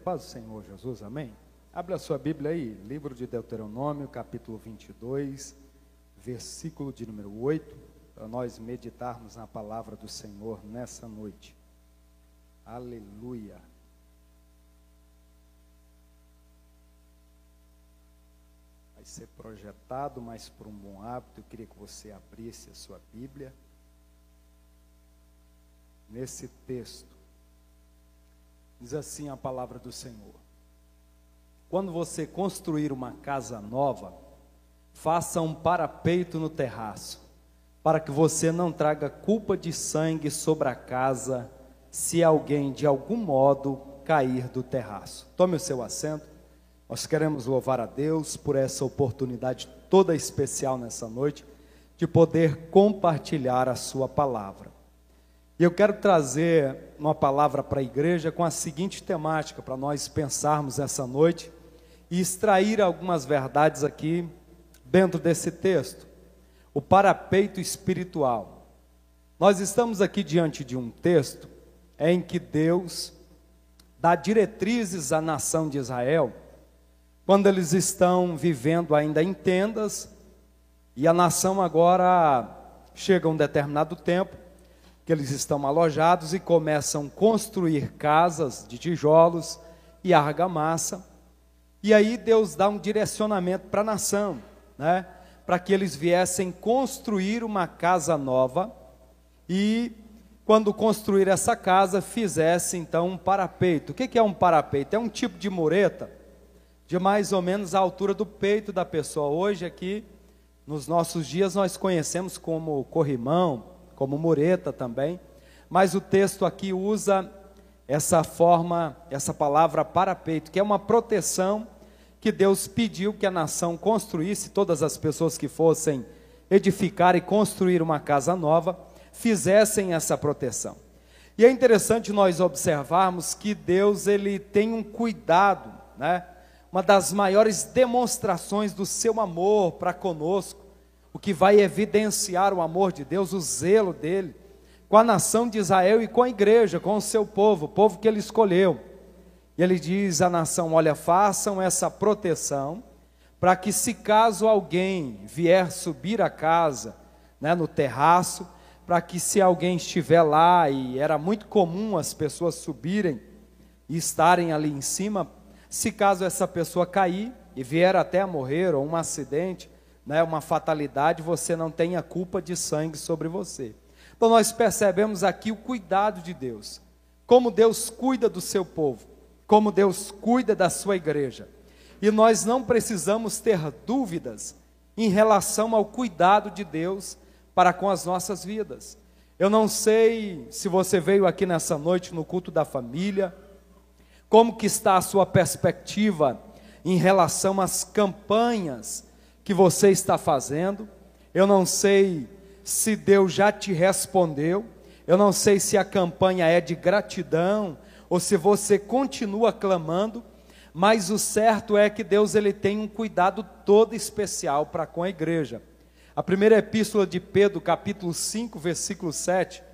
Paz do Senhor Jesus, amém? Abra a sua Bíblia aí, livro de Deuteronômio, capítulo 22, versículo de número 8, para nós meditarmos na palavra do Senhor nessa noite. Aleluia. Vai ser projetado, mas por um bom hábito, eu queria que você abrisse a sua Bíblia. Nesse texto, Diz assim a palavra do Senhor: Quando você construir uma casa nova, faça um parapeito no terraço, para que você não traga culpa de sangue sobre a casa, se alguém de algum modo cair do terraço. Tome o seu assento. Nós queremos louvar a Deus por essa oportunidade toda especial nessa noite de poder compartilhar a sua palavra. E eu quero trazer uma palavra para a igreja com a seguinte temática, para nós pensarmos essa noite e extrair algumas verdades aqui dentro desse texto. O parapeito espiritual. Nós estamos aqui diante de um texto em que Deus dá diretrizes à nação de Israel, quando eles estão vivendo ainda em tendas, e a nação agora chega a um determinado tempo que eles estão alojados e começam a construir casas de tijolos e argamassa. E aí Deus dá um direcionamento para a nação, né? Para que eles viessem construir uma casa nova e quando construir essa casa fizesse então um parapeito. O que é um parapeito? É um tipo de mureta de mais ou menos a altura do peito da pessoa. Hoje aqui nos nossos dias nós conhecemos como corrimão, como mureta também, mas o texto aqui usa essa forma, essa palavra parapeito, que é uma proteção que Deus pediu que a nação construísse, todas as pessoas que fossem edificar e construir uma casa nova, fizessem essa proteção. E é interessante nós observarmos que Deus ele tem um cuidado, né? Uma das maiores demonstrações do seu amor para conosco o que vai evidenciar o amor de Deus, o zelo dele, com a nação de Israel e com a igreja, com o seu povo, o povo que ele escolheu. E ele diz à nação: Olha, façam essa proteção, para que se caso alguém vier subir a casa, né, no terraço, para que se alguém estiver lá, e era muito comum as pessoas subirem e estarem ali em cima, se caso essa pessoa cair e vier até a morrer, ou um acidente, né, uma fatalidade, você não tenha culpa de sangue sobre você. Então nós percebemos aqui o cuidado de Deus, como Deus cuida do seu povo, como Deus cuida da sua igreja. E nós não precisamos ter dúvidas em relação ao cuidado de Deus para com as nossas vidas. Eu não sei se você veio aqui nessa noite no culto da família, como que está a sua perspectiva em relação às campanhas que você está fazendo. Eu não sei se Deus já te respondeu. Eu não sei se a campanha é de gratidão ou se você continua clamando, mas o certo é que Deus ele tem um cuidado todo especial para com a igreja. A primeira epístola de Pedro, capítulo 5, versículo 7,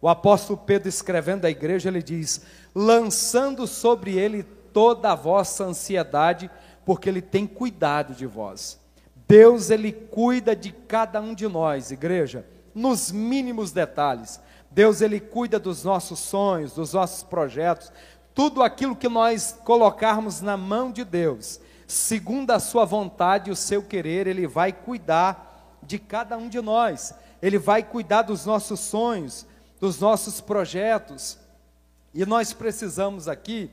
o apóstolo Pedro escrevendo à igreja, ele diz: "Lançando sobre ele toda a vossa ansiedade, porque ele tem cuidado de vós." Deus ele cuida de cada um de nós, igreja, nos mínimos detalhes. Deus ele cuida dos nossos sonhos, dos nossos projetos, tudo aquilo que nós colocarmos na mão de Deus, segundo a sua vontade e o seu querer, ele vai cuidar de cada um de nós. Ele vai cuidar dos nossos sonhos, dos nossos projetos. E nós precisamos aqui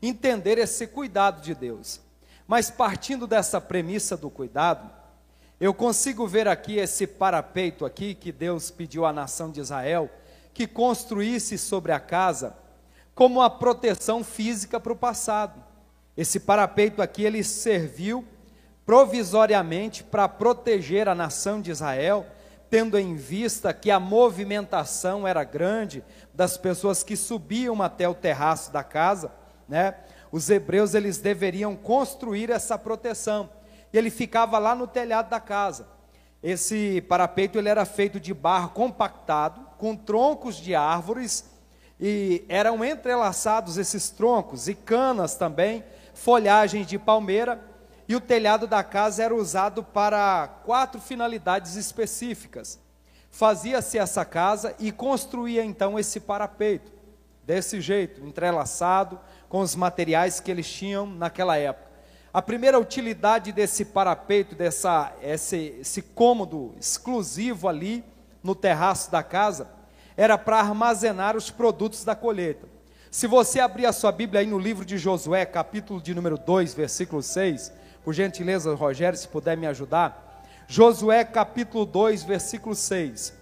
entender esse cuidado de Deus. Mas partindo dessa premissa do cuidado, eu consigo ver aqui esse parapeito aqui que Deus pediu à nação de Israel que construísse sobre a casa como uma proteção física para o passado. Esse parapeito aqui ele serviu provisoriamente para proteger a nação de Israel, tendo em vista que a movimentação era grande das pessoas que subiam até o terraço da casa, né? Os hebreus eles deveriam construir essa proteção. E ele ficava lá no telhado da casa. Esse parapeito ele era feito de barro compactado, com troncos de árvores, e eram entrelaçados esses troncos e canas também, folhagens de palmeira, e o telhado da casa era usado para quatro finalidades específicas. Fazia-se essa casa e construía então esse parapeito, desse jeito, entrelaçado com os materiais que eles tinham naquela época. A primeira utilidade desse parapeito, dessa, esse, esse cômodo exclusivo ali no terraço da casa, era para armazenar os produtos da colheita. Se você abrir a sua Bíblia aí no livro de Josué, capítulo de número 2, versículo 6, por gentileza, Rogério, se puder me ajudar. Josué, capítulo 2, versículo 6.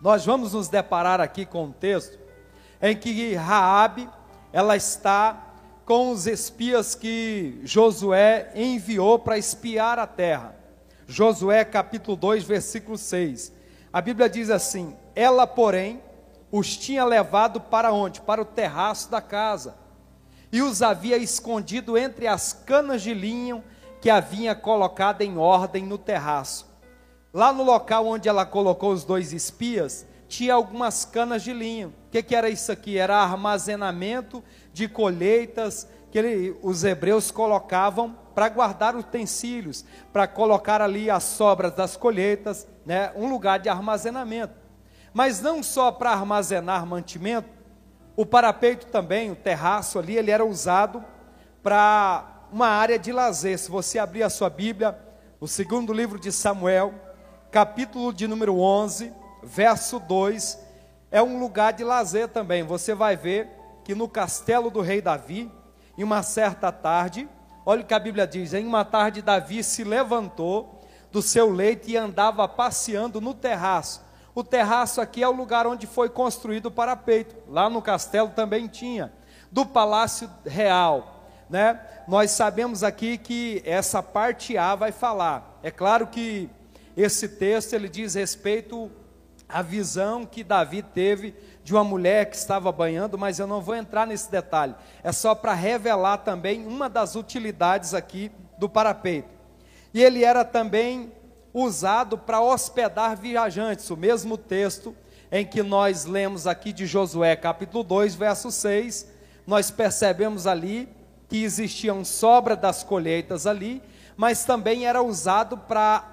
Nós vamos nos deparar aqui com um texto em que Raabe, ela está com os espias que Josué enviou para espiar a terra. Josué capítulo 2, versículo 6. A Bíblia diz assim: ela, porém, os tinha levado para onde? Para o terraço da casa, e os havia escondido entre as canas de linho que havia colocado em ordem no terraço. Lá no local onde ela colocou os dois espias, tinha algumas canas de linho. Que, que era isso aqui? Era armazenamento de colheitas que ele, os hebreus colocavam para guardar utensílios, para colocar ali as sobras das colheitas, né, um lugar de armazenamento. Mas não só para armazenar mantimento, o parapeito também, o terraço ali, ele era usado para uma área de lazer. Se você abrir a sua Bíblia, o segundo livro de Samuel, capítulo de número 11, verso 2, é um lugar de lazer também. Você vai ver que no castelo do rei Davi, em uma certa tarde, olha o que a Bíblia diz: em uma tarde, Davi se levantou do seu leito e andava passeando no terraço o terraço aqui é o lugar onde foi construído o parapeito. Lá no castelo também tinha. Do palácio real, né? Nós sabemos aqui que essa parte A vai falar. É claro que esse texto ele diz respeito à visão que Davi teve de uma mulher que estava banhando, mas eu não vou entrar nesse detalhe. É só para revelar também uma das utilidades aqui do parapeito. E ele era também usado para hospedar viajantes. O mesmo texto em que nós lemos aqui de Josué, capítulo 2, verso 6, nós percebemos ali que existiam sobra das colheitas ali, mas também era usado para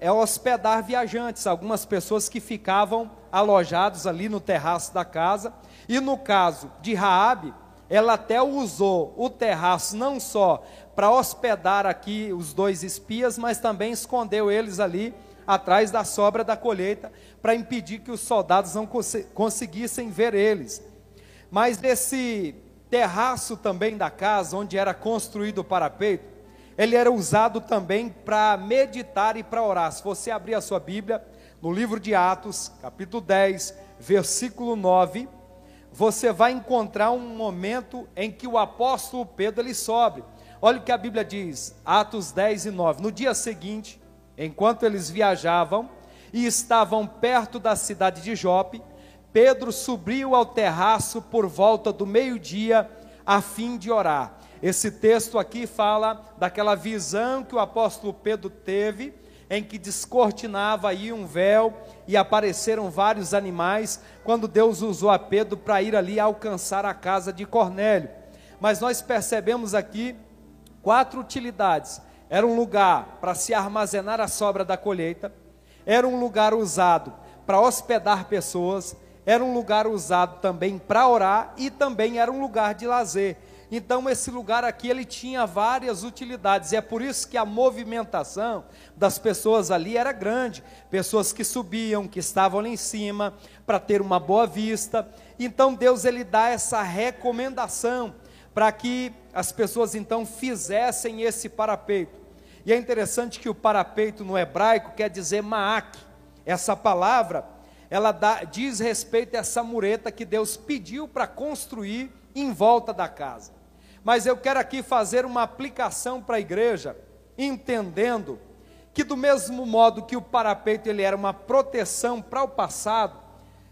é, hospedar viajantes, algumas pessoas que ficavam alojados ali no terraço da casa. E no caso de Raabe, ela até usou o terraço não só para hospedar aqui os dois espias, mas também escondeu eles ali atrás da sobra da colheita, para impedir que os soldados não cons conseguissem ver eles. Mas nesse terraço também da casa, onde era construído o parapeito, ele era usado também para meditar e para orar. Se você abrir a sua Bíblia, no livro de Atos, capítulo 10, versículo 9, você vai encontrar um momento em que o apóstolo Pedro ele sobe Olha o que a Bíblia diz, Atos 10 e 9. No dia seguinte, enquanto eles viajavam e estavam perto da cidade de Jope, Pedro subiu ao terraço por volta do meio-dia a fim de orar. Esse texto aqui fala daquela visão que o apóstolo Pedro teve, em que descortinava aí um véu e apareceram vários animais, quando Deus usou a Pedro para ir ali alcançar a casa de Cornélio. Mas nós percebemos aqui quatro utilidades. Era um lugar para se armazenar a sobra da colheita, era um lugar usado para hospedar pessoas, era um lugar usado também para orar e também era um lugar de lazer. Então esse lugar aqui ele tinha várias utilidades e é por isso que a movimentação das pessoas ali era grande, pessoas que subiam, que estavam lá em cima para ter uma boa vista. Então Deus ele dá essa recomendação para que as pessoas então fizessem esse parapeito. E é interessante que o parapeito no hebraico quer dizer maak. Essa palavra, ela dá, diz respeito a essa mureta que Deus pediu para construir em volta da casa. Mas eu quero aqui fazer uma aplicação para a igreja, entendendo que do mesmo modo que o parapeito ele era uma proteção para o passado,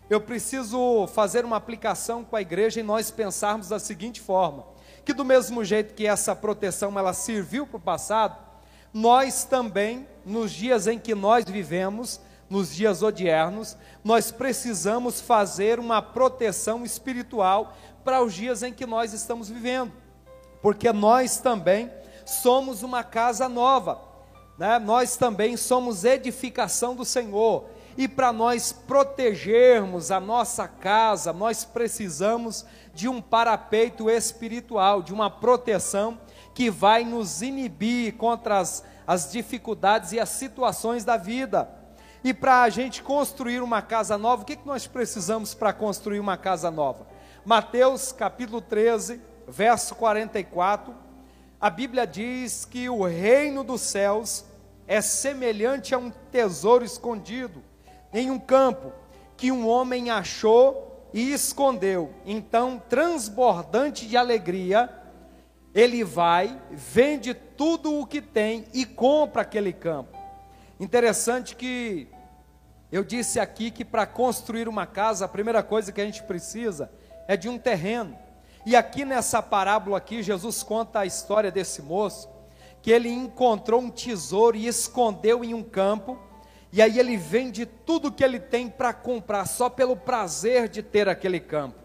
eu preciso fazer uma aplicação com a igreja e nós pensarmos da seguinte forma: que do mesmo jeito que essa proteção ela serviu para o passado, nós também, nos dias em que nós vivemos, nos dias odiernos, nós precisamos fazer uma proteção espiritual para os dias em que nós estamos vivendo, porque nós também somos uma casa nova, né? nós também somos edificação do Senhor, e para nós protegermos a nossa casa, nós precisamos de um parapeito espiritual, de uma proteção que vai nos inibir contra as, as dificuldades e as situações da vida. E para a gente construir uma casa nova, o que, que nós precisamos para construir uma casa nova? Mateus capítulo 13, verso 44, a Bíblia diz que o reino dos céus é semelhante a um tesouro escondido em um campo que um homem achou e escondeu. Então, transbordante de alegria, ele vai, vende tudo o que tem e compra aquele campo. Interessante que eu disse aqui que para construir uma casa, a primeira coisa que a gente precisa é de um terreno. E aqui nessa parábola aqui, Jesus conta a história desse moço, que ele encontrou um tesouro e escondeu em um campo, e aí ele vende tudo que ele tem para comprar, só pelo prazer de ter aquele campo.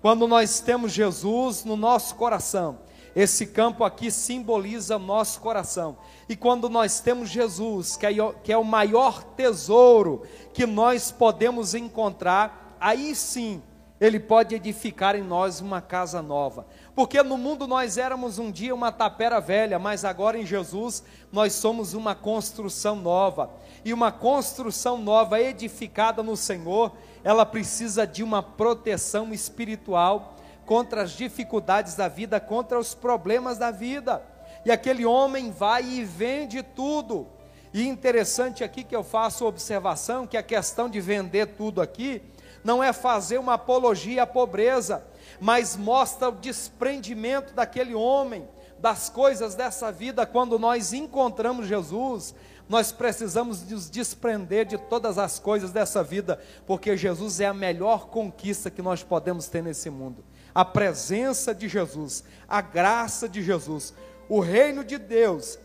Quando nós temos Jesus no nosso coração, esse campo aqui simboliza nosso coração. E quando nós temos Jesus, que é, que é o maior tesouro que nós podemos encontrar, aí sim ele pode edificar em nós uma casa nova. Porque no mundo nós éramos um dia uma tapera velha, mas agora em Jesus nós somos uma construção nova. E uma construção nova edificada no Senhor, ela precisa de uma proteção espiritual contra as dificuldades da vida, contra os problemas da vida. E aquele homem vai e vende tudo. E interessante aqui que eu faço observação que a questão de vender tudo aqui não é fazer uma apologia à pobreza, mas mostra o desprendimento daquele homem das coisas dessa vida. Quando nós encontramos Jesus, nós precisamos nos desprender de todas as coisas dessa vida, porque Jesus é a melhor conquista que nós podemos ter nesse mundo. A presença de Jesus, a graça de Jesus, o reino de Deus,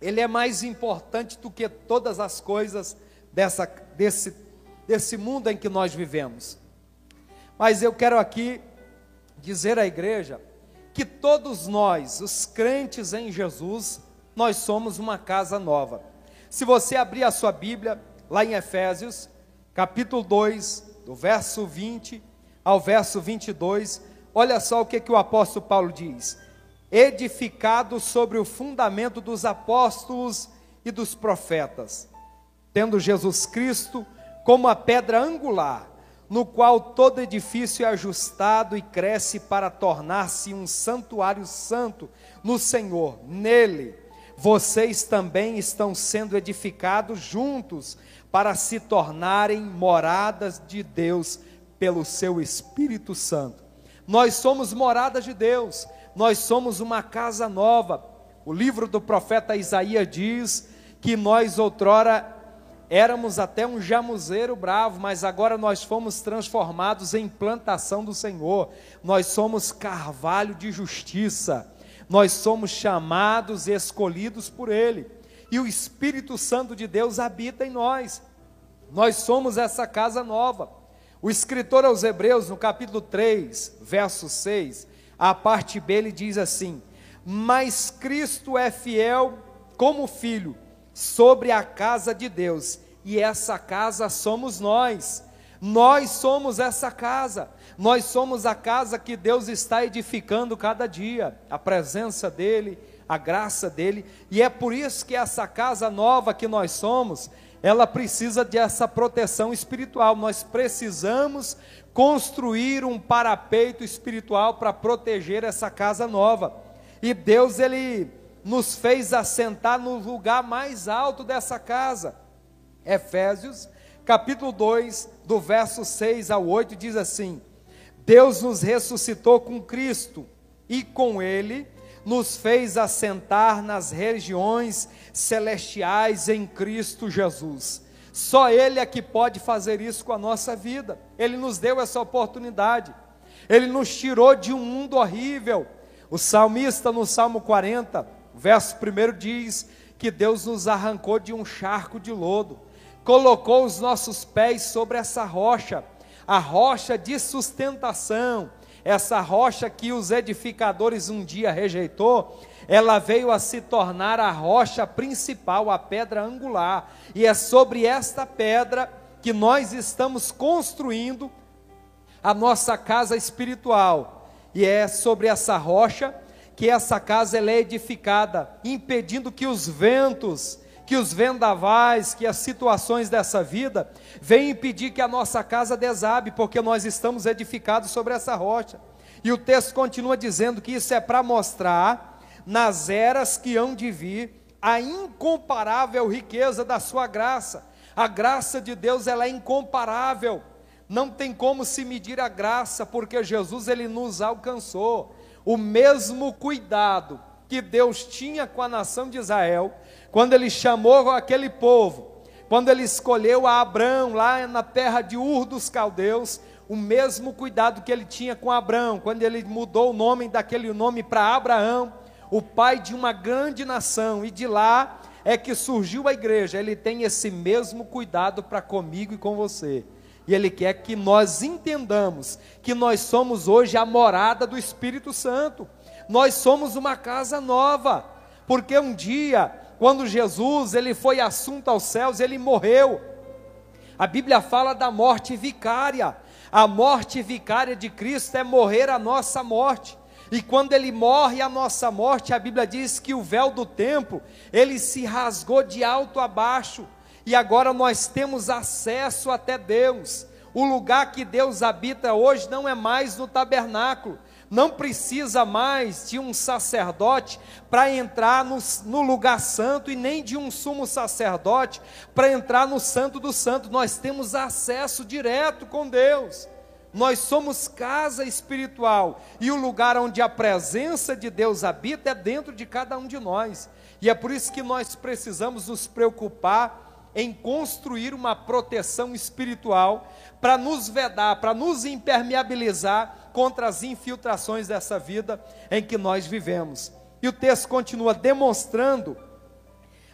ele é mais importante do que todas as coisas dessa, desse, desse mundo em que nós vivemos. Mas eu quero aqui dizer à igreja que todos nós, os crentes em Jesus, nós somos uma casa nova. Se você abrir a sua Bíblia, lá em Efésios, capítulo 2, do verso 20 ao verso 22, Olha só o que, que o apóstolo Paulo diz: edificado sobre o fundamento dos apóstolos e dos profetas, tendo Jesus Cristo como a pedra angular, no qual todo edifício é ajustado e cresce para tornar-se um santuário santo no Senhor. Nele, vocês também estão sendo edificados juntos para se tornarem moradas de Deus pelo seu Espírito Santo. Nós somos moradas de Deus, nós somos uma casa nova. O livro do profeta Isaías diz que nós outrora éramos até um jamuzeiro bravo, mas agora nós fomos transformados em plantação do Senhor. Nós somos carvalho de justiça. Nós somos chamados e escolhidos por Ele. E o Espírito Santo de Deus habita em nós. Nós somos essa casa nova. O escritor aos Hebreus, no capítulo 3, verso 6, a parte B, ele diz assim: Mas Cristo é fiel como filho sobre a casa de Deus, e essa casa somos nós. Nós somos essa casa, nós somos a casa que Deus está edificando cada dia, a presença dEle, a graça dEle, e é por isso que essa casa nova que nós somos, ela precisa dessa proteção espiritual. Nós precisamos construir um parapeito espiritual para proteger essa casa nova. E Deus ele nos fez assentar no lugar mais alto dessa casa. Efésios, capítulo 2, do verso 6 ao 8 diz assim: Deus nos ressuscitou com Cristo e com ele nos fez assentar nas regiões celestiais em Cristo Jesus. Só Ele é que pode fazer isso com a nossa vida. Ele nos deu essa oportunidade. Ele nos tirou de um mundo horrível. O salmista, no Salmo 40, verso 1 diz que Deus nos arrancou de um charco de lodo, colocou os nossos pés sobre essa rocha, a rocha de sustentação, essa rocha que os edificadores um dia rejeitou, ela veio a se tornar a rocha principal, a pedra angular, e é sobre esta pedra que nós estamos construindo a nossa casa espiritual, e é sobre essa rocha que essa casa ela é edificada, impedindo que os ventos, que os vendavais, que as situações dessa vida venham impedir que a nossa casa desabe, porque nós estamos edificados sobre essa rocha. E o texto continua dizendo que isso é para mostrar nas eras que hão de vir a incomparável riqueza da sua graça. A graça de Deus ela é incomparável. Não tem como se medir a graça, porque Jesus ele nos alcançou o mesmo cuidado que Deus tinha com a nação de Israel, quando ele chamou aquele povo, quando ele escolheu a Abraão lá na terra de Ur dos Caldeus, o mesmo cuidado que ele tinha com Abraão, quando ele mudou o nome daquele nome para Abraão, o pai de uma grande nação, e de lá é que surgiu a igreja. Ele tem esse mesmo cuidado para comigo e com você. E Ele quer que nós entendamos que nós somos hoje a morada do Espírito Santo. Nós somos uma casa nova, porque um dia, quando Jesus ele foi assunto aos céus, ele morreu. A Bíblia fala da morte vicária. A morte vicária de Cristo é morrer a nossa morte. E quando ele morre a nossa morte, a Bíblia diz que o véu do templo, ele se rasgou de alto a baixo e agora nós temos acesso até Deus. O lugar que Deus habita hoje não é mais no tabernáculo, não precisa mais de um sacerdote para entrar no, no, lugar santo e nem de um sumo sacerdote para entrar no santo do santo. Nós temos acesso direto com Deus. Nós somos casa espiritual e o lugar onde a presença de Deus habita é dentro de cada um de nós. E é por isso que nós precisamos nos preocupar em construir uma proteção espiritual para nos vedar, para nos impermeabilizar contra as infiltrações dessa vida em que nós vivemos. E o texto continua demonstrando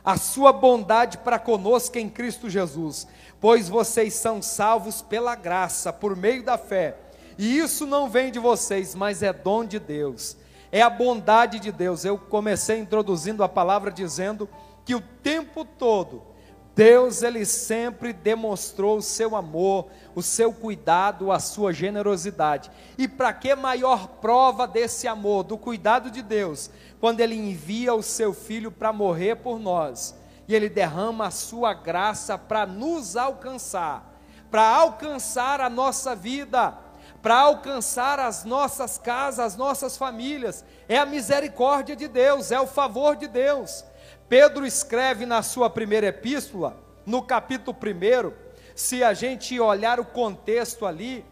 a sua bondade para conosco em Cristo Jesus, pois vocês são salvos pela graça, por meio da fé. E isso não vem de vocês, mas é dom de Deus. É a bondade de Deus. Eu comecei introduzindo a palavra dizendo que o tempo todo Deus ele sempre demonstrou o seu amor, o seu cuidado, a sua generosidade. E para que maior prova desse amor, do cuidado de Deus, quando ele envia o seu filho para morrer por nós, e ele derrama a sua graça para nos alcançar, para alcançar a nossa vida, para alcançar as nossas casas, as nossas famílias. É a misericórdia de Deus, é o favor de Deus. Pedro escreve na sua primeira epístola, no capítulo 1, se a gente olhar o contexto ali,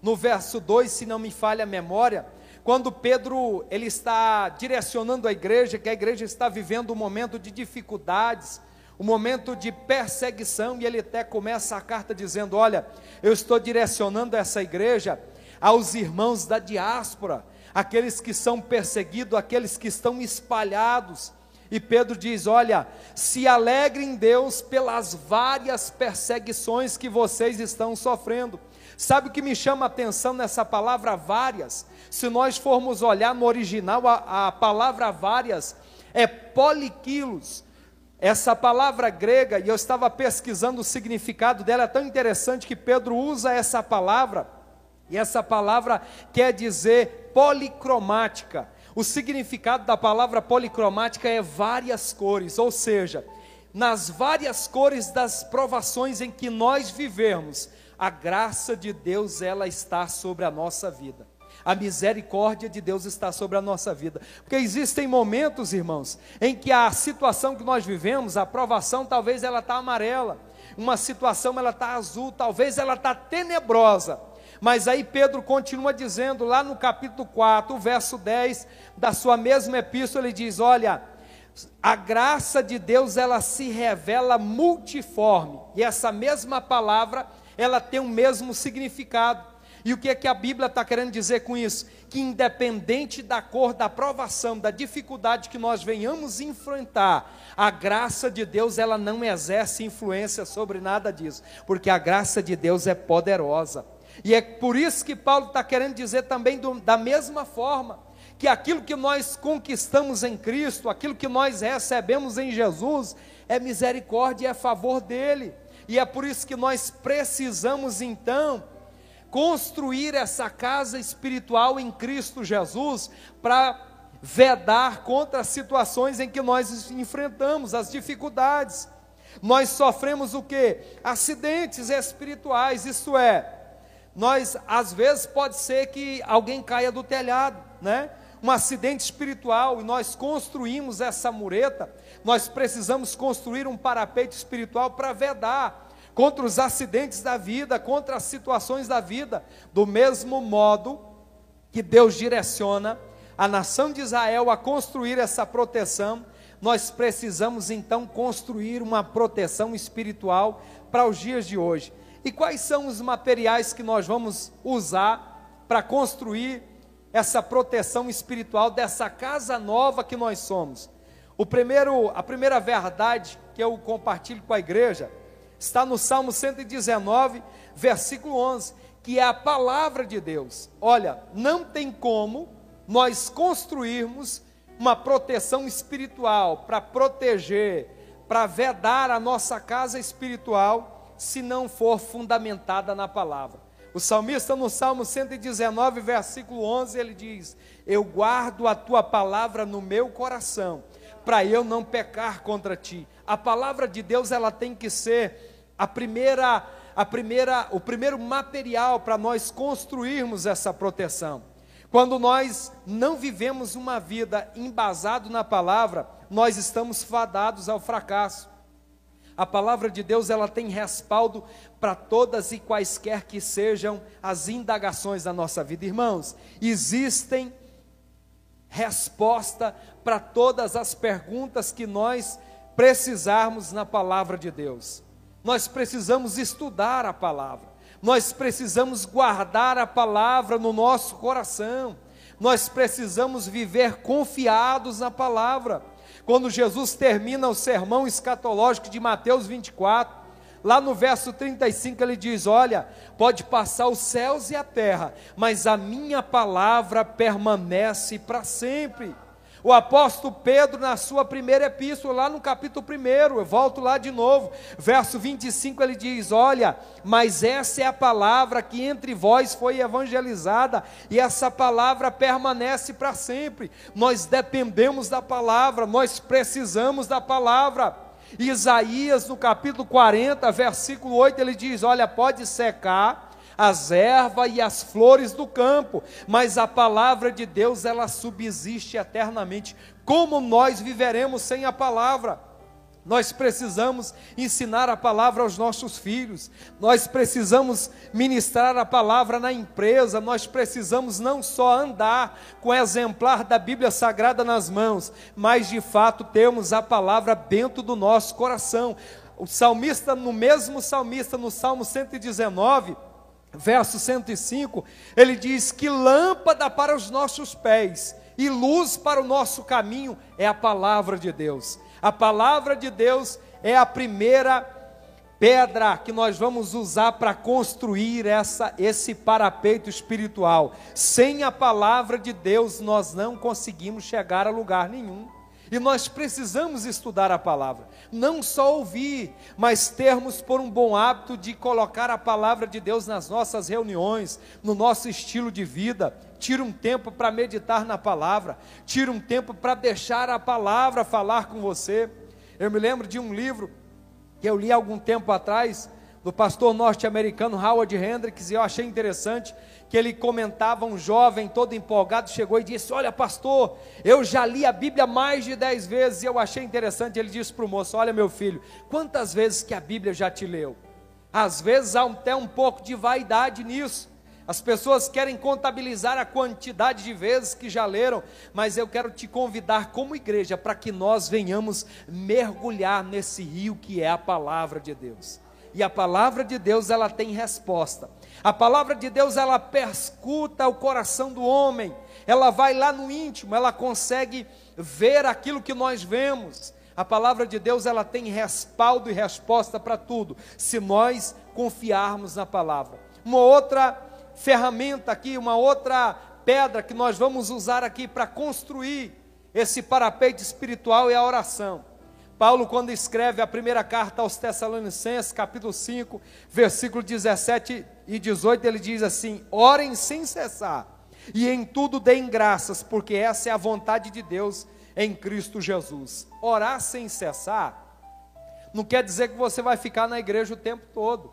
no verso 2, se não me falha a memória, quando Pedro ele está direcionando a igreja, que a igreja está vivendo um momento de dificuldades, um momento de perseguição, e ele até começa a carta dizendo: Olha, eu estou direcionando essa igreja aos irmãos da diáspora, aqueles que são perseguidos, aqueles que estão espalhados, e Pedro diz: Olha, se alegre em Deus pelas várias perseguições que vocês estão sofrendo. Sabe o que me chama a atenção nessa palavra várias? Se nós formos olhar no original, a, a palavra várias é poliquilos. Essa palavra grega, e eu estava pesquisando o significado dela, é tão interessante que Pedro usa essa palavra, e essa palavra quer dizer policromática. O significado da palavra policromática é várias cores, ou seja, nas várias cores das provações em que nós vivemos, a graça de Deus ela está sobre a nossa vida. A misericórdia de Deus está sobre a nossa vida. Porque existem momentos, irmãos, em que a situação que nós vivemos, a provação, talvez ela está amarela, uma situação ela está azul, talvez ela está tenebrosa. Mas aí Pedro continua dizendo, lá no capítulo 4, o verso 10 da sua mesma epístola, ele diz: Olha, a graça de Deus ela se revela multiforme, e essa mesma palavra ela tem o mesmo significado. E o que é que a Bíblia está querendo dizer com isso? Que independente da cor da provação, da dificuldade que nós venhamos enfrentar, a graça de Deus ela não exerce influência sobre nada disso, porque a graça de Deus é poderosa. E é por isso que Paulo está querendo dizer também do, da mesma forma que aquilo que nós conquistamos em Cristo, aquilo que nós recebemos em Jesus, é misericórdia e é favor dele. E é por isso que nós precisamos então construir essa casa espiritual em Cristo Jesus para vedar contra as situações em que nós enfrentamos, as dificuldades. Nós sofremos o que? Acidentes espirituais, isto é, nós às vezes pode ser que alguém caia do telhado, né? Um acidente espiritual e nós construímos essa mureta, nós precisamos construir um parapeito espiritual para vedar contra os acidentes da vida, contra as situações da vida, do mesmo modo que Deus direciona a nação de Israel a construir essa proteção, nós precisamos então construir uma proteção espiritual para os dias de hoje. E quais são os materiais que nós vamos usar para construir essa proteção espiritual dessa casa nova que nós somos? O primeiro, a primeira verdade que eu compartilho com a igreja Está no Salmo 119, versículo 11, que é a palavra de Deus. Olha, não tem como nós construirmos uma proteção espiritual para proteger, para vedar a nossa casa espiritual, se não for fundamentada na palavra. O salmista, no Salmo 119, versículo 11, ele diz: Eu guardo a tua palavra no meu coração, para eu não pecar contra ti. A palavra de Deus, ela tem que ser a primeira, a primeira, o primeiro material para nós construirmos essa proteção. Quando nós não vivemos uma vida embasado na palavra, nós estamos fadados ao fracasso. A palavra de Deus, ela tem respaldo para todas e quaisquer que sejam as indagações da nossa vida. Irmãos, existem resposta para todas as perguntas que nós precisarmos na palavra de Deus. Nós precisamos estudar a palavra, nós precisamos guardar a palavra no nosso coração, nós precisamos viver confiados na palavra. Quando Jesus termina o sermão escatológico de Mateus 24, lá no verso 35 ele diz: Olha, pode passar os céus e a terra, mas a minha palavra permanece para sempre. O apóstolo Pedro, na sua primeira epístola, lá no capítulo 1, eu volto lá de novo, verso 25, ele diz: Olha, mas essa é a palavra que entre vós foi evangelizada, e essa palavra permanece para sempre. Nós dependemos da palavra, nós precisamos da palavra. Isaías, no capítulo 40, versículo 8, ele diz: Olha, pode secar as ervas e as flores do campo, mas a palavra de Deus ela subsiste eternamente. Como nós viveremos sem a palavra? Nós precisamos ensinar a palavra aos nossos filhos, nós precisamos ministrar a palavra na empresa, nós precisamos não só andar com o exemplar da Bíblia Sagrada nas mãos, mas de fato termos a palavra dentro do nosso coração. O salmista, no mesmo salmista, no Salmo 119, verso 105, ele diz que lâmpada para os nossos pés e luz para o nosso caminho é a palavra de Deus. A palavra de Deus é a primeira pedra que nós vamos usar para construir essa, esse parapeito espiritual. Sem a palavra de Deus, nós não conseguimos chegar a lugar nenhum. E nós precisamos estudar a palavra, não só ouvir, mas termos por um bom hábito de colocar a palavra de Deus nas nossas reuniões, no nosso estilo de vida. Tira um tempo para meditar na palavra, tira um tempo para deixar a palavra falar com você. Eu me lembro de um livro que eu li algum tempo atrás, do pastor norte-americano Howard Hendricks, e eu achei interessante que ele comentava, um jovem todo empolgado chegou e disse: Olha, pastor, eu já li a Bíblia mais de dez vezes e eu achei interessante. Ele disse para o moço: Olha, meu filho, quantas vezes que a Bíblia já te leu? Às vezes há até um pouco de vaidade nisso. As pessoas querem contabilizar a quantidade de vezes que já leram, mas eu quero te convidar como igreja para que nós venhamos mergulhar nesse rio que é a palavra de Deus. E a palavra de Deus, ela tem resposta. A palavra de Deus, ela perscuta o coração do homem. Ela vai lá no íntimo, ela consegue ver aquilo que nós vemos. A palavra de Deus, ela tem respaldo e resposta para tudo, se nós confiarmos na palavra. Uma outra ferramenta aqui, uma outra pedra que nós vamos usar aqui para construir esse parapeito espiritual é a oração. Paulo, quando escreve a primeira carta aos Tessalonicenses, capítulo 5, versículo 17 e 18, ele diz assim: Orem sem cessar, e em tudo deem graças, porque essa é a vontade de Deus em Cristo Jesus. Orar sem cessar não quer dizer que você vai ficar na igreja o tempo todo,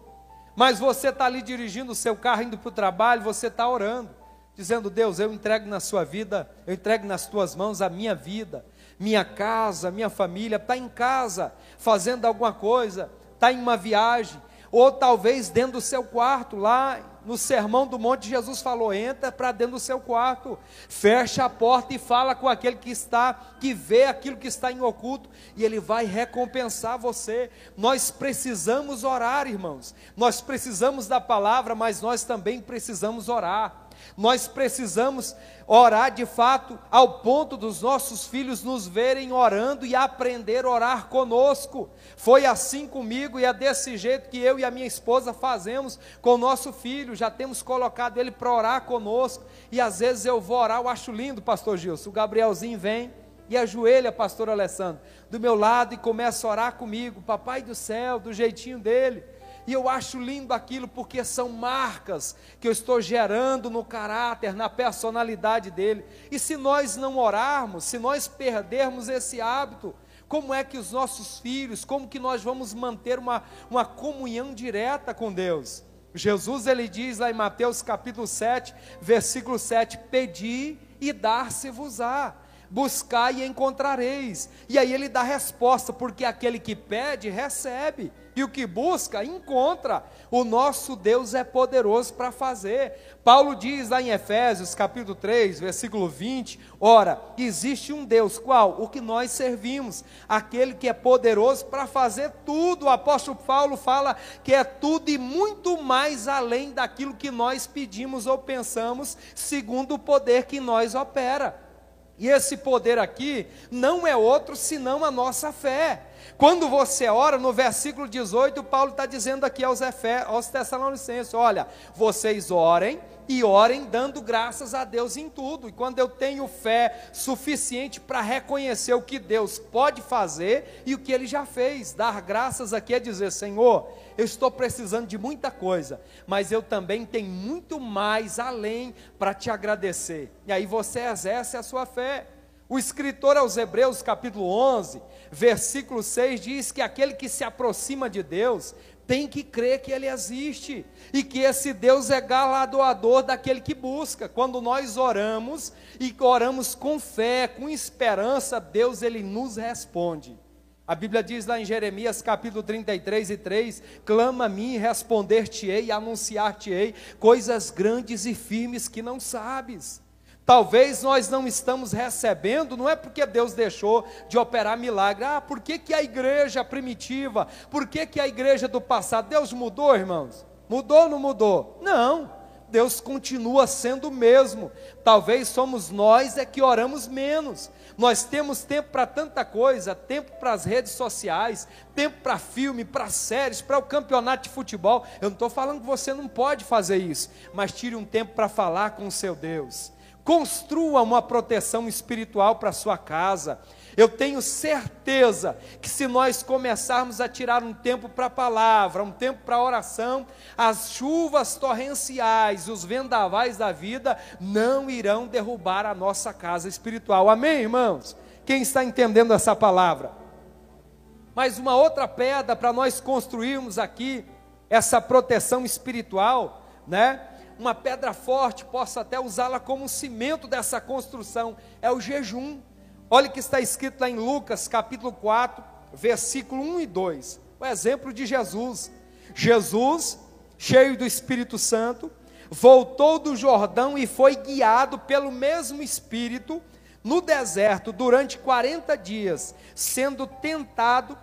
mas você está ali dirigindo o seu carro, indo para o trabalho, você está orando, dizendo: Deus, eu entrego na sua vida, eu entrego nas tuas mãos a minha vida, minha casa, minha família, está em casa, fazendo alguma coisa, está em uma viagem, ou talvez dentro do seu quarto, lá no sermão do monte, Jesus falou: entra para dentro do seu quarto, fecha a porta e fala com aquele que está, que vê aquilo que está em oculto, e ele vai recompensar você. Nós precisamos orar, irmãos, nós precisamos da palavra, mas nós também precisamos orar. Nós precisamos orar de fato, ao ponto dos nossos filhos nos verem orando e aprender a orar conosco. Foi assim comigo e é desse jeito que eu e a minha esposa fazemos com o nosso filho. Já temos colocado ele para orar conosco. E às vezes eu vou orar, eu acho lindo, pastor Gilson. O Gabrielzinho vem e ajoelha, pastor Alessandro, do meu lado e começa a orar comigo. Papai do céu, do jeitinho dele. E eu acho lindo aquilo porque são marcas que eu estou gerando no caráter, na personalidade dele. E se nós não orarmos, se nós perdermos esse hábito, como é que os nossos filhos, como que nós vamos manter uma, uma comunhão direta com Deus? Jesus ele diz lá em Mateus capítulo 7, versículo 7: Pedi e dar-se-vos-á buscai e encontrareis. E aí ele dá resposta, porque aquele que pede, recebe, e o que busca, encontra. O nosso Deus é poderoso para fazer. Paulo diz lá em Efésios, capítulo 3, versículo 20: Ora, existe um Deus, qual? O que nós servimos, aquele que é poderoso para fazer tudo. O apóstolo Paulo fala que é tudo e muito mais além daquilo que nós pedimos ou pensamos, segundo o poder que nós opera. E esse poder aqui não é outro senão a nossa fé. Quando você ora, no versículo 18, Paulo está dizendo aqui aos, Efé, aos Tessalonicenses: olha, vocês orem e orem dando graças a Deus em tudo. E quando eu tenho fé suficiente para reconhecer o que Deus pode fazer e o que Ele já fez, dar graças aqui é dizer: Senhor, eu estou precisando de muita coisa, mas eu também tenho muito mais além para te agradecer. E aí você exerce a sua fé. O escritor aos Hebreus, capítulo 11, versículo 6, diz que aquele que se aproxima de Deus tem que crer que Ele existe e que esse Deus é galardoador daquele que busca. Quando nós oramos e oramos com fé, com esperança, Deus Ele nos responde. A Bíblia diz lá em Jeremias capítulo 33 e 3: Clama a mim, responder-te-ei, anunciar-te-ei coisas grandes e firmes que não sabes. Talvez nós não estamos recebendo, não é porque Deus deixou de operar milagre. Ah, por que, que a igreja primitiva, por que, que a igreja do passado, Deus mudou, irmãos? Mudou ou não mudou? Não. Deus continua sendo o mesmo. Talvez somos nós é que oramos menos. Nós temos tempo para tanta coisa, tempo para as redes sociais, tempo para filme, para séries, para o campeonato de futebol. Eu não estou falando que você não pode fazer isso, mas tire um tempo para falar com o seu Deus. Construa uma proteção espiritual para sua casa. Eu tenho certeza que se nós começarmos a tirar um tempo para a palavra, um tempo para a oração, as chuvas torrenciais, os vendavais da vida não irão derrubar a nossa casa espiritual. Amém, irmãos? Quem está entendendo essa palavra? Mas uma outra pedra para nós construirmos aqui essa proteção espiritual, né? Uma pedra forte, posso até usá-la como cimento dessa construção, é o jejum. Olha o que está escrito lá em Lucas, capítulo 4, versículo 1 e 2. O exemplo de Jesus. Jesus, cheio do Espírito Santo, voltou do Jordão e foi guiado pelo mesmo Espírito no deserto durante 40 dias, sendo tentado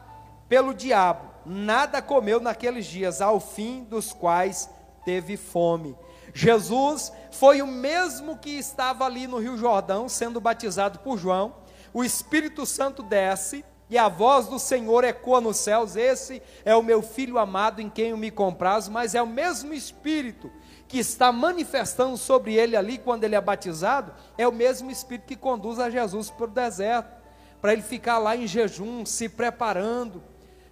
pelo diabo. nada comeu naqueles dias, ao fim dos quais teve fome. Jesus foi o mesmo que estava ali no Rio Jordão, sendo batizado por João. O Espírito Santo desce e a voz do Senhor ecoa nos céus: Esse é o meu filho amado em quem eu me comprazo, mas é o mesmo Espírito que está manifestando sobre ele ali quando ele é batizado, é o mesmo Espírito que conduz a Jesus para o deserto, para ele ficar lá em jejum, se preparando,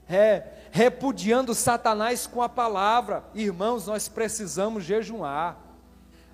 é, repudiando Satanás com a palavra. Irmãos, nós precisamos jejuar.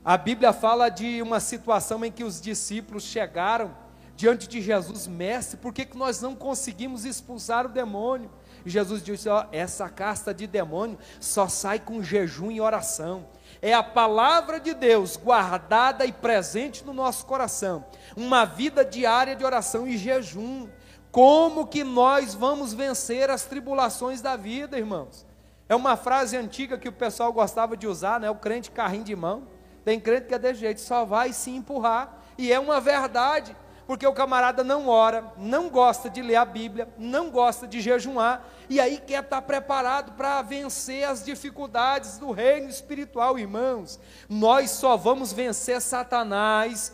A Bíblia fala de uma situação em que os discípulos chegaram diante de Jesus, mestre, por que, que nós não conseguimos expulsar o demônio? E Jesus disse: ó, essa casta de demônio só sai com jejum e oração. É a palavra de Deus guardada e presente no nosso coração. Uma vida diária de oração e jejum. Como que nós vamos vencer as tribulações da vida, irmãos? É uma frase antiga que o pessoal gostava de usar, né? O crente carrinho de mão. Tem crente que é desse jeito, só vai se empurrar. E é uma verdade porque o camarada não ora, não gosta de ler a Bíblia, não gosta de jejuar, e aí quer estar preparado para vencer as dificuldades do reino espiritual, irmãos. Nós só vamos vencer Satanás,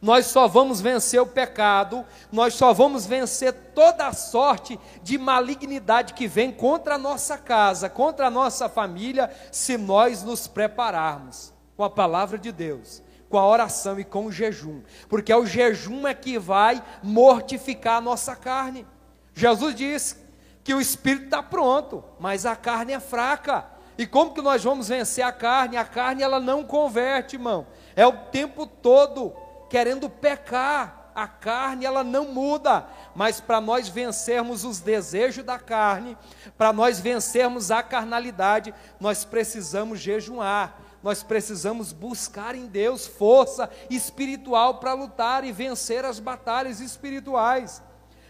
nós só vamos vencer o pecado, nós só vamos vencer toda a sorte de malignidade que vem contra a nossa casa, contra a nossa família, se nós nos prepararmos com a palavra de Deus com a oração e com o jejum, porque é o jejum é que vai mortificar a nossa carne. Jesus disse que o espírito está pronto, mas a carne é fraca. E como que nós vamos vencer a carne? A carne ela não converte, irmão. É o tempo todo querendo pecar. A carne ela não muda, mas para nós vencermos os desejos da carne, para nós vencermos a carnalidade, nós precisamos jejuar nós precisamos buscar em Deus força espiritual para lutar e vencer as batalhas espirituais.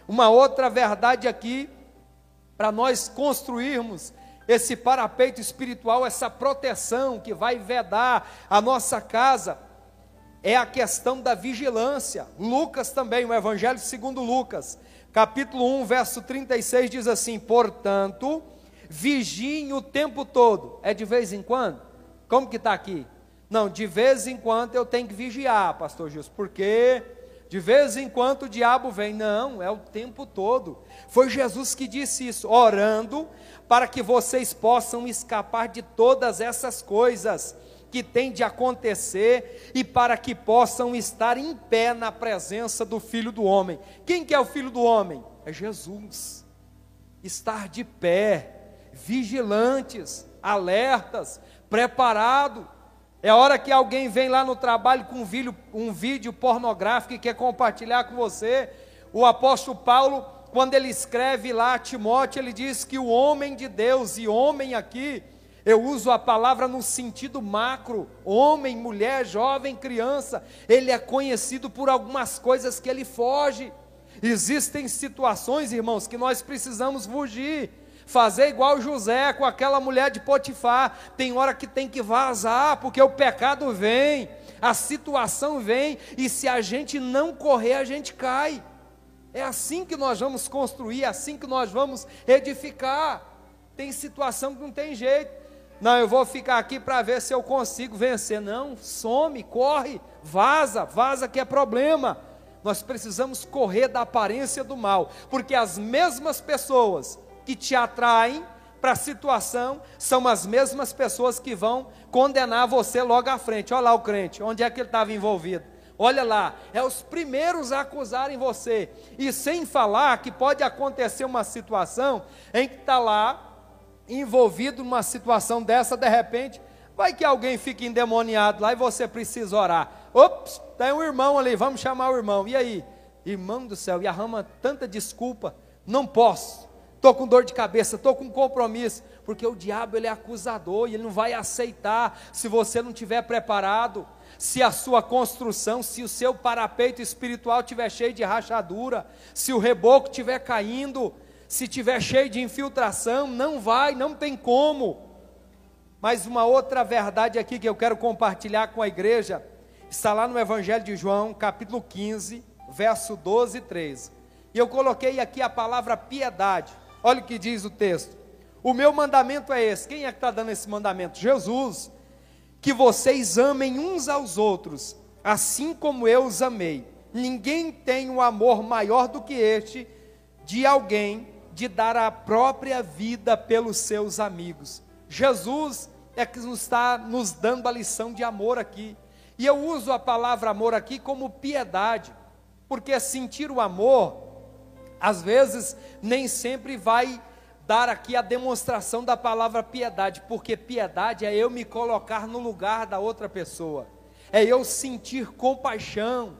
Uma outra verdade aqui, para nós construirmos esse parapeito espiritual, essa proteção que vai vedar a nossa casa, é a questão da vigilância. Lucas também, o Evangelho segundo Lucas, capítulo 1, verso 36 diz assim: "Portanto, vigiem o tempo todo". É de vez em quando? Como que está aqui? Não, de vez em quando eu tenho que vigiar, pastor Gilson, porque de vez em quando o diabo vem. Não, é o tempo todo. Foi Jesus que disse isso, orando para que vocês possam escapar de todas essas coisas que têm de acontecer e para que possam estar em pé na presença do Filho do Homem. Quem que é o Filho do Homem? É Jesus. Estar de pé, vigilantes, alertas, preparado. É hora que alguém vem lá no trabalho com um vídeo, um vídeo pornográfico e quer compartilhar com você. O apóstolo Paulo, quando ele escreve lá a Timóteo, ele diz que o homem de Deus, e homem aqui, eu uso a palavra no sentido macro, homem, mulher, jovem, criança, ele é conhecido por algumas coisas que ele foge. Existem situações, irmãos, que nós precisamos fugir fazer igual José com aquela mulher de Potifar. Tem hora que tem que vazar, porque o pecado vem, a situação vem, e se a gente não correr, a gente cai. É assim que nós vamos construir, é assim que nós vamos edificar. Tem situação que não tem jeito. Não, eu vou ficar aqui para ver se eu consigo vencer. Não, some, corre, vaza, vaza que é problema. Nós precisamos correr da aparência do mal, porque as mesmas pessoas que te atraem para a situação são as mesmas pessoas que vão condenar você logo à frente. Olha lá o crente, onde é que ele estava envolvido? Olha lá, é os primeiros a acusarem você. E sem falar que pode acontecer uma situação em que está lá, envolvido numa situação dessa, de repente, vai que alguém fica endemoniado lá e você precisa orar. Ops, tem um irmão ali, vamos chamar o irmão. E aí? Irmão do céu, e arrama tanta desculpa, não posso estou com dor de cabeça, estou com compromisso, porque o diabo ele é acusador e ele não vai aceitar se você não tiver preparado, se a sua construção, se o seu parapeito espiritual estiver cheio de rachadura, se o reboco estiver caindo, se estiver cheio de infiltração, não vai, não tem como. Mas uma outra verdade aqui que eu quero compartilhar com a igreja, está lá no Evangelho de João, capítulo 15, verso 12 e 13. E eu coloquei aqui a palavra piedade. Olha o que diz o texto. O meu mandamento é esse. Quem é que está dando esse mandamento? Jesus. Que vocês amem uns aos outros, assim como eu os amei. Ninguém tem um amor maior do que este de alguém de dar a própria vida pelos seus amigos. Jesus é que nos está nos dando a lição de amor aqui. E eu uso a palavra amor aqui como piedade, porque sentir o amor, às vezes, nem sempre vai dar aqui a demonstração da palavra piedade, porque piedade é eu me colocar no lugar da outra pessoa, é eu sentir compaixão.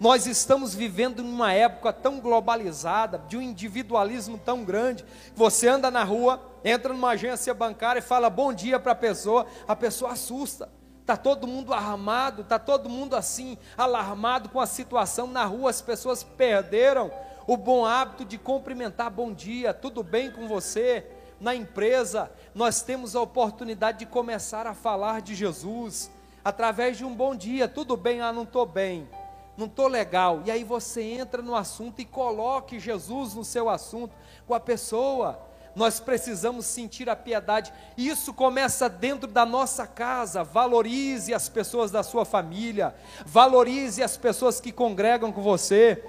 Nós estamos vivendo numa época tão globalizada, de um individualismo tão grande. Você anda na rua, entra numa agência bancária e fala bom dia para a pessoa, a pessoa assusta. Está todo mundo armado, está todo mundo assim, alarmado com a situação na rua, as pessoas perderam o bom hábito de cumprimentar bom dia, tudo bem com você? Na empresa, nós temos a oportunidade de começar a falar de Jesus através de um bom dia, tudo bem? Ah, não estou bem, não estou legal. E aí você entra no assunto e coloque Jesus no seu assunto com a pessoa. Nós precisamos sentir a piedade. Isso começa dentro da nossa casa. Valorize as pessoas da sua família, valorize as pessoas que congregam com você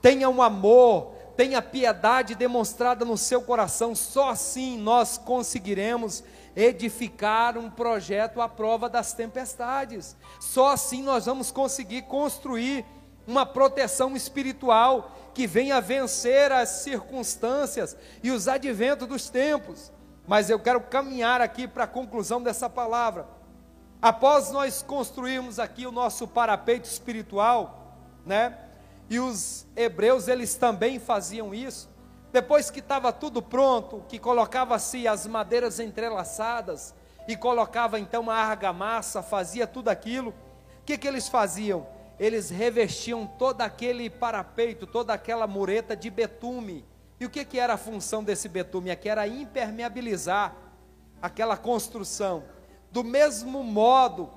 tenha um amor, tenha piedade demonstrada no seu coração, só assim nós conseguiremos edificar um projeto à prova das tempestades, só assim nós vamos conseguir construir uma proteção espiritual que venha vencer as circunstâncias e os adventos dos tempos. Mas eu quero caminhar aqui para a conclusão dessa palavra. Após nós construirmos aqui o nosso parapeito espiritual, né? E os hebreus eles também faziam isso. Depois que estava tudo pronto, que colocava-se as madeiras entrelaçadas e colocava então a argamassa, fazia tudo aquilo, o que, que eles faziam? Eles revestiam todo aquele parapeito, toda aquela mureta de betume. E o que, que era a função desse betume? Aqui era impermeabilizar aquela construção. Do mesmo modo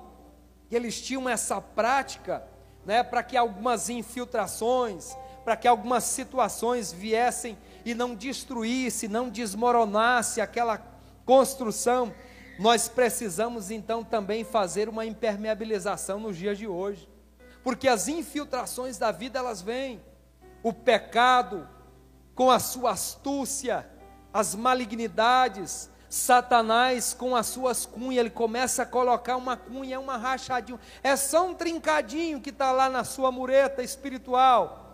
que eles tinham essa prática, né, para que algumas infiltrações, para que algumas situações viessem e não destruísse, não desmoronasse aquela construção, nós precisamos então também fazer uma impermeabilização nos dias de hoje. Porque as infiltrações da vida elas vêm. O pecado com a sua astúcia, as malignidades, Satanás, com as suas cunhas, ele começa a colocar uma cunha, uma rachadinha. É só um trincadinho que está lá na sua mureta espiritual.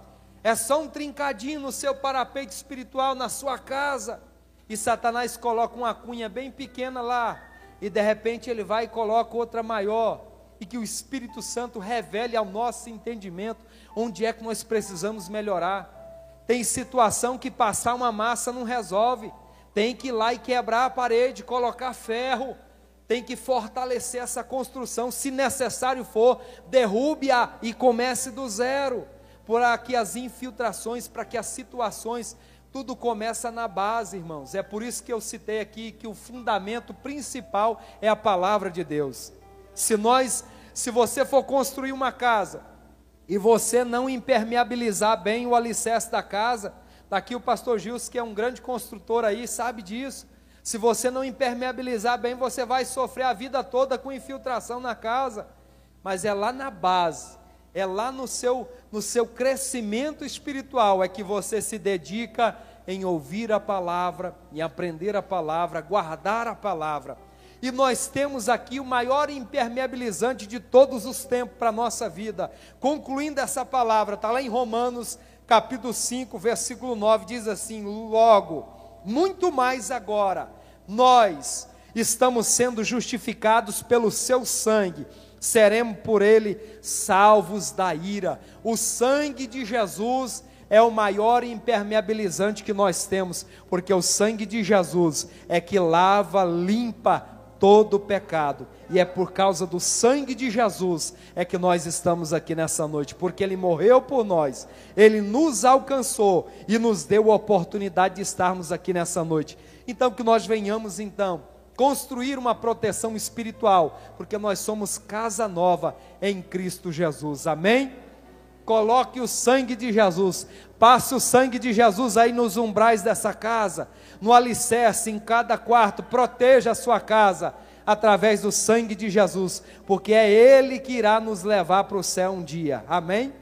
É só um trincadinho no seu parapeito espiritual, na sua casa. E Satanás coloca uma cunha bem pequena lá. E de repente ele vai e coloca outra maior. E que o Espírito Santo revele ao nosso entendimento onde é que nós precisamos melhorar. Tem situação que passar uma massa não resolve tem que ir lá e quebrar a parede, colocar ferro, tem que fortalecer essa construção, se necessário for, derrube-a e comece do zero, para que as infiltrações, para que as situações, tudo começa na base, irmãos. É por isso que eu citei aqui que o fundamento principal é a palavra de Deus. Se nós, se você for construir uma casa e você não impermeabilizar bem o alicerce da casa, Daqui o pastor Gils, que é um grande construtor aí, sabe disso. Se você não impermeabilizar bem, você vai sofrer a vida toda com infiltração na casa. Mas é lá na base, é lá no seu, no seu crescimento espiritual, é que você se dedica em ouvir a palavra, em aprender a palavra, guardar a palavra. E nós temos aqui o maior impermeabilizante de todos os tempos para a nossa vida. Concluindo essa palavra, está lá em Romanos capítulo 5, versículo 9, diz assim: Logo, muito mais agora, nós estamos sendo justificados pelo seu sangue, seremos por ele salvos da ira. O sangue de Jesus é o maior impermeabilizante que nós temos, porque o sangue de Jesus é que lava, limpa todo o pecado. E é por causa do sangue de Jesus é que nós estamos aqui nessa noite, porque ele morreu por nós, ele nos alcançou e nos deu a oportunidade de estarmos aqui nessa noite. Então que nós venhamos então construir uma proteção espiritual, porque nós somos casa nova em Cristo Jesus. Amém? coloque o sangue de Jesus, passe o sangue de Jesus aí nos umbrais dessa casa, no alicerce, em cada quarto, proteja a sua casa através do sangue de Jesus, porque é Ele que irá nos levar para o céu um dia, amém?